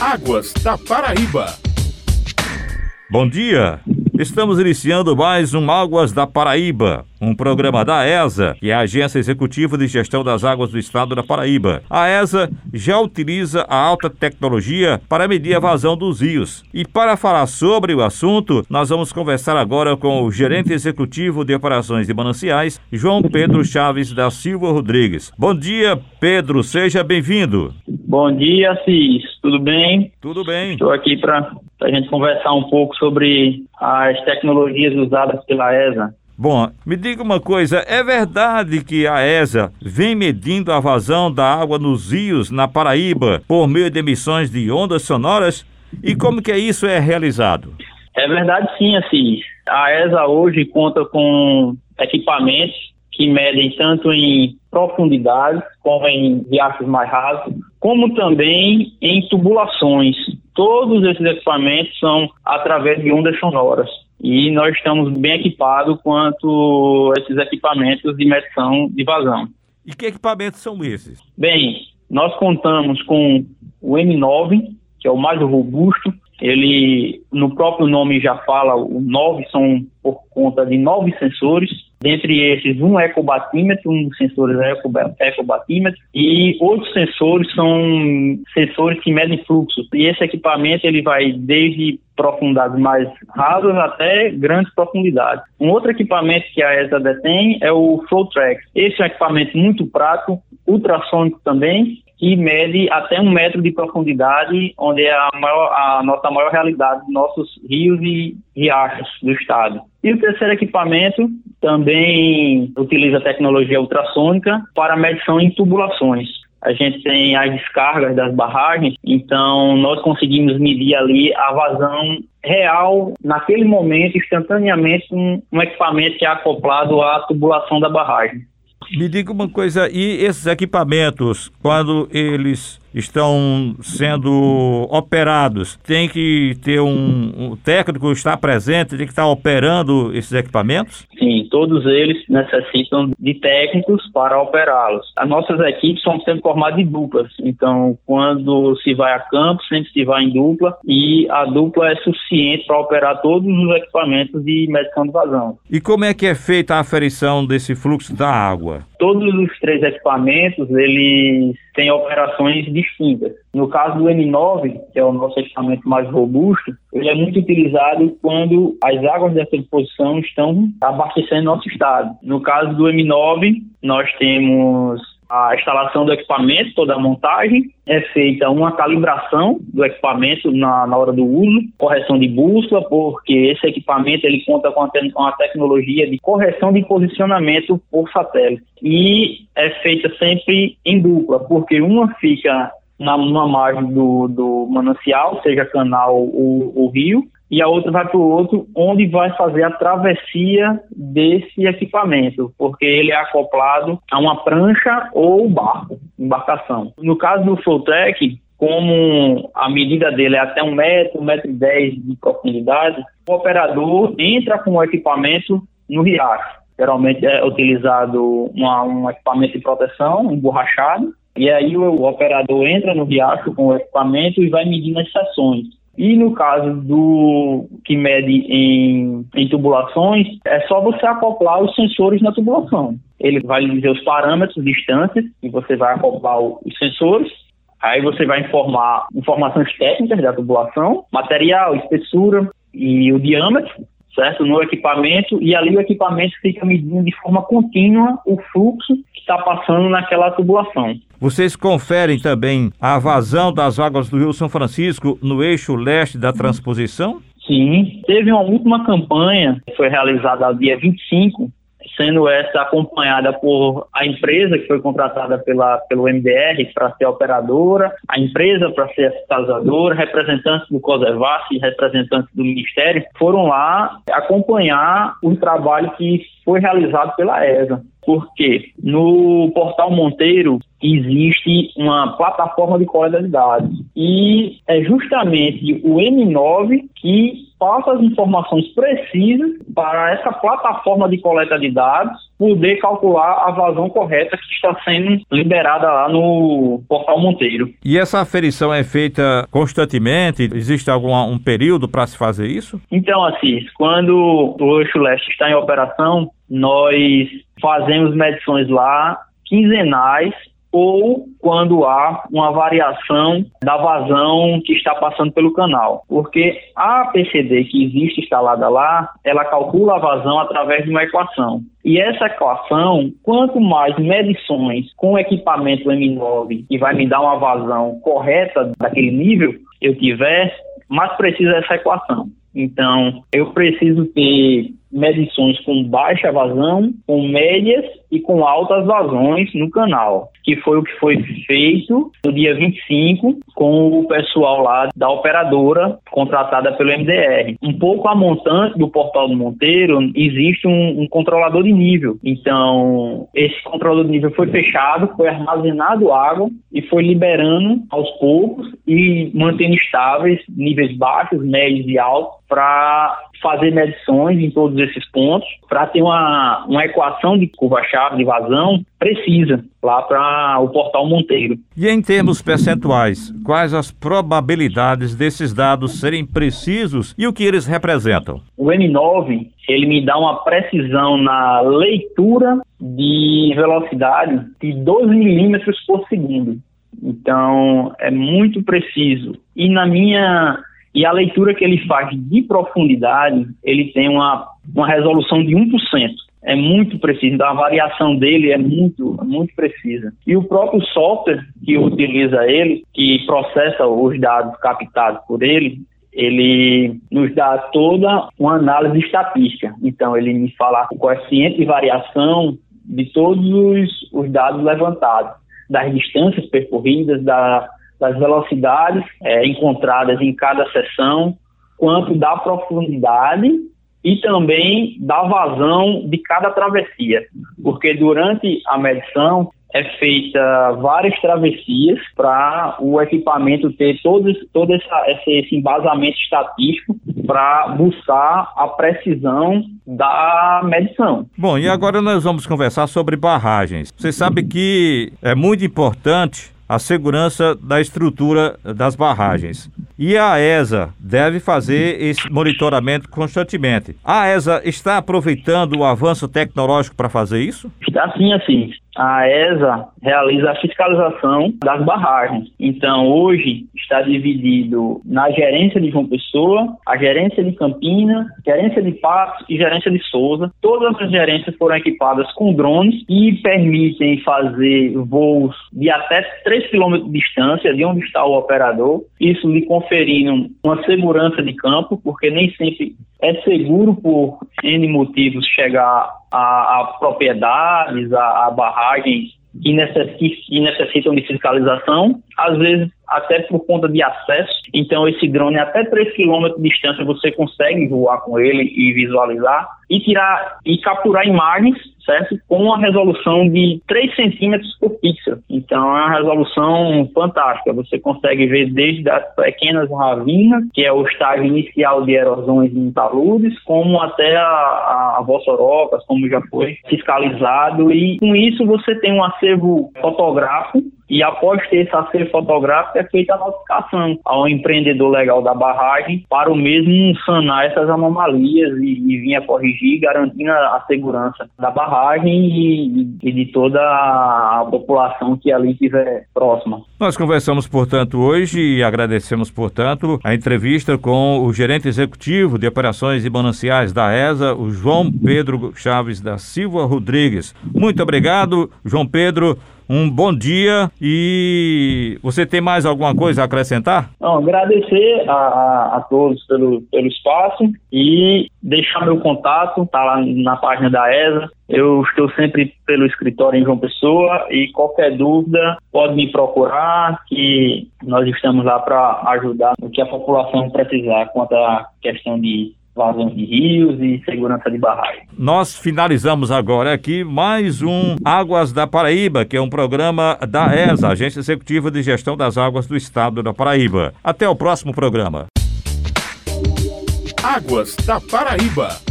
Águas da Paraíba. Bom dia! Estamos iniciando mais um Águas da Paraíba, um programa da ESA, que é a Agência Executiva de Gestão das Águas do Estado da Paraíba. A ESA já utiliza a alta tecnologia para medir a vazão dos rios. E para falar sobre o assunto, nós vamos conversar agora com o gerente executivo de operações de mananciais, João Pedro Chaves da Silva Rodrigues. Bom dia, Pedro, seja bem-vindo. Bom dia, Cis. Tudo bem? Tudo bem. Estou aqui para a gente conversar um pouco sobre as tecnologias usadas pela ESA. Bom, me diga uma coisa, é verdade que a ESA vem medindo a vazão da água nos rios na Paraíba por meio de emissões de ondas sonoras? E como que isso é realizado? É verdade sim, Assis. A ESA hoje conta com equipamentos que medem tanto em profundidade como em riachos mais rasos, como também em tubulações. Todos esses equipamentos são através de ondas sonoras. E nós estamos bem equipados quanto a esses equipamentos de medição de vazão. E que equipamentos são esses? Bem, nós contamos com o M9, que é o mais robusto. Ele, no próprio nome já fala, o 9 são por conta de nove sensores Dentre esses, um ecobatímetro, um dos sensores é ecobatímetro, e outros sensores são sensores que medem fluxo. E esse equipamento ele vai desde profundidades mais rasas até grandes profundidades. Um outro equipamento que a ESA detém é o FlowTrack. Esse é um equipamento muito prático, ultrassônico também, que mede até um metro de profundidade, onde é a, maior, a nossa maior realidade nossos rios e riachos do estado. E o terceiro equipamento também utiliza tecnologia ultrassônica para medição em tubulações. A gente tem as descargas das barragens, então nós conseguimos medir ali a vazão real, naquele momento, instantaneamente, um, um equipamento que é acoplado à tubulação da barragem. Me diga uma coisa, e esses equipamentos, quando eles estão sendo operados, tem que ter um, um técnico estar presente, tem que estar operando esses equipamentos? Sim, todos eles necessitam de técnicos para operá-los. As nossas equipes são sempre formadas de duplas, então quando se vai a campo, sempre se vai em dupla e a dupla é suficiente para operar todos os equipamentos de medição de vazão. E como é que é feita a aferição desse fluxo da água? Todos os três equipamentos, eles têm operações distintas. No caso do M9, que é o nosso equipamento mais robusto, ele é muito utilizado quando as águas dessa disposição estão abastecendo nosso estado. No caso do M9, nós temos a instalação do equipamento, toda a montagem, é feita uma calibração do equipamento na, na hora do uso, correção de bússola, porque esse equipamento ele conta com a, tecnologia de correção de posicionamento por satélite. E é feita sempre em dupla, porque uma fica na, na margem do, do manancial, seja canal ou, ou rio, e a outra vai para o outro, onde vai fazer a travessia desse equipamento, porque ele é acoplado a uma prancha ou barco, embarcação. No caso do Flowtech, como a medida dele é até um metro, um metro e dez de profundidade, o operador entra com o equipamento no riacho. Geralmente é utilizado uma, um equipamento de proteção, emborrachado, e aí o, o operador entra no riacho com o equipamento e vai medindo as seções. E no caso do que mede em, em tubulações, é só você acoplar os sensores na tubulação. Ele vai dizer os parâmetros, distâncias, e você vai acoplar os sensores. Aí você vai informar informações técnicas da tubulação, material, espessura e o diâmetro, certo? No equipamento, e ali o equipamento fica medindo de forma contínua o fluxo que está passando naquela tubulação. Vocês conferem também a vazão das águas do Rio São Francisco no eixo leste da transposição? Sim, teve uma última campanha que foi realizada no dia 25 sendo essa acompanhada por a empresa que foi contratada pela, pelo MDR para ser operadora, a empresa para ser fiscalizadora, representantes do COSEVAS e representantes do Ministério foram lá acompanhar o trabalho que foi realizado pela ESA. Porque no portal Monteiro existe uma plataforma de coleta de dados e é justamente o M9 que passa as informações precisas para essa plataforma de coleta de dados poder calcular a vazão correta que está sendo liberada lá no portal Monteiro. E essa aferição é feita constantemente? Existe algum um período para se fazer isso? Então, assim, quando o eixo leste está em operação, nós fazemos medições lá quinzenais ou quando há uma variação da vazão que está passando pelo canal. Porque a PCD que existe instalada lá, ela calcula a vazão através de uma equação. E essa equação, quanto mais medições com equipamento M9 que vai me dar uma vazão correta daquele nível eu tiver, mais precisa essa equação. Então, eu preciso ter medições com baixa vazão, com médias e com altas vazões no canal, que foi o que foi feito no dia 25 com o pessoal lá da operadora contratada pelo MDR. Um pouco a montante do portal do Monteiro, existe um, um controlador de nível. Então, esse controlador de nível foi fechado, foi armazenado água e foi liberando aos poucos e mantendo estáveis níveis baixos, médios e altos para fazer medições em todos esses pontos, para ter uma, uma equação de curva-chave de vazão precisa lá para o portal Monteiro. E em termos percentuais, quais as probabilidades desses dados serem precisos e o que eles representam? O M9 ele me dá uma precisão na leitura de velocidade de 12 milímetros por segundo. Então é muito preciso. E na minha e a leitura que ele faz de profundidade, ele tem uma, uma resolução de 1%. É muito preciso, então a variação dele é muito, muito precisa. E o próprio software que utiliza ele, que processa os dados captados por ele, ele nos dá toda uma análise estatística. Então, ele me fala o coeficiente de variação de todos os, os dados levantados, das distâncias percorridas, da, das velocidades é, encontradas em cada sessão, quanto da profundidade e também da vazão de cada travessia, porque durante a medição é feita várias travessias para o equipamento ter todo, todo essa, esse embasamento estatístico para buscar a precisão da medição. Bom, e agora nós vamos conversar sobre barragens. Você sabe que é muito importante a segurança da estrutura das barragens. E a ESA deve fazer esse monitoramento constantemente. A ESA está aproveitando o avanço tecnológico para fazer isso? Está sim, assim a ESA realiza a fiscalização das barragens. Então, hoje está dividido na gerência de João Pessoa, a gerência de Campina, gerência de Patos e gerência de Souza. Todas as gerências foram equipadas com drones e permitem fazer voos de até 3 km de distância de onde está o operador. Isso lhe conferindo uma segurança de campo, porque nem sempre é seguro por N motivos chegar a, a propriedades, a, a barragens que, que necessitam de fiscalização, às vezes até por conta de acesso. Então, esse drone, até 3 km de distância, você consegue voar com ele e visualizar e tirar e capturar imagens, certo? Com uma resolução de 3 centímetros por pixel. Então, é uma resolução fantástica. Você consegue ver desde as pequenas ravinas, que é o estágio inicial de erosões em taludes, como até a, a, Vossorocas, como já foi fiscalizado. E com isso, você tem um acervo fotográfico e após ter esse acervo fotográfico é feita a notificação ao empreendedor legal da barragem para o mesmo sanar essas anomalias e, e vir a corrigir, garantindo a segurança da barragem e, e de toda a população que ali estiver próxima. Nós conversamos, portanto, hoje e agradecemos, portanto, a entrevista com o gerente executivo de operações e mananciais da ESA, o João Pedro Chaves da Silva Rodrigues. Muito obrigado, João Pedro um bom dia e você tem mais alguma coisa a acrescentar? Não, agradecer a, a, a todos pelo, pelo espaço e deixar meu contato, tá lá na página da ESA. Eu estou sempre pelo escritório em João Pessoa e qualquer dúvida pode me procurar que nós estamos lá para ajudar o que a população precisar quanto à questão de vazões de rios e segurança de barragem. Nós finalizamos agora aqui mais um Águas da Paraíba, que é um programa da ESA, Agência Executiva de Gestão das Águas do Estado da Paraíba. Até o próximo programa. Águas da Paraíba.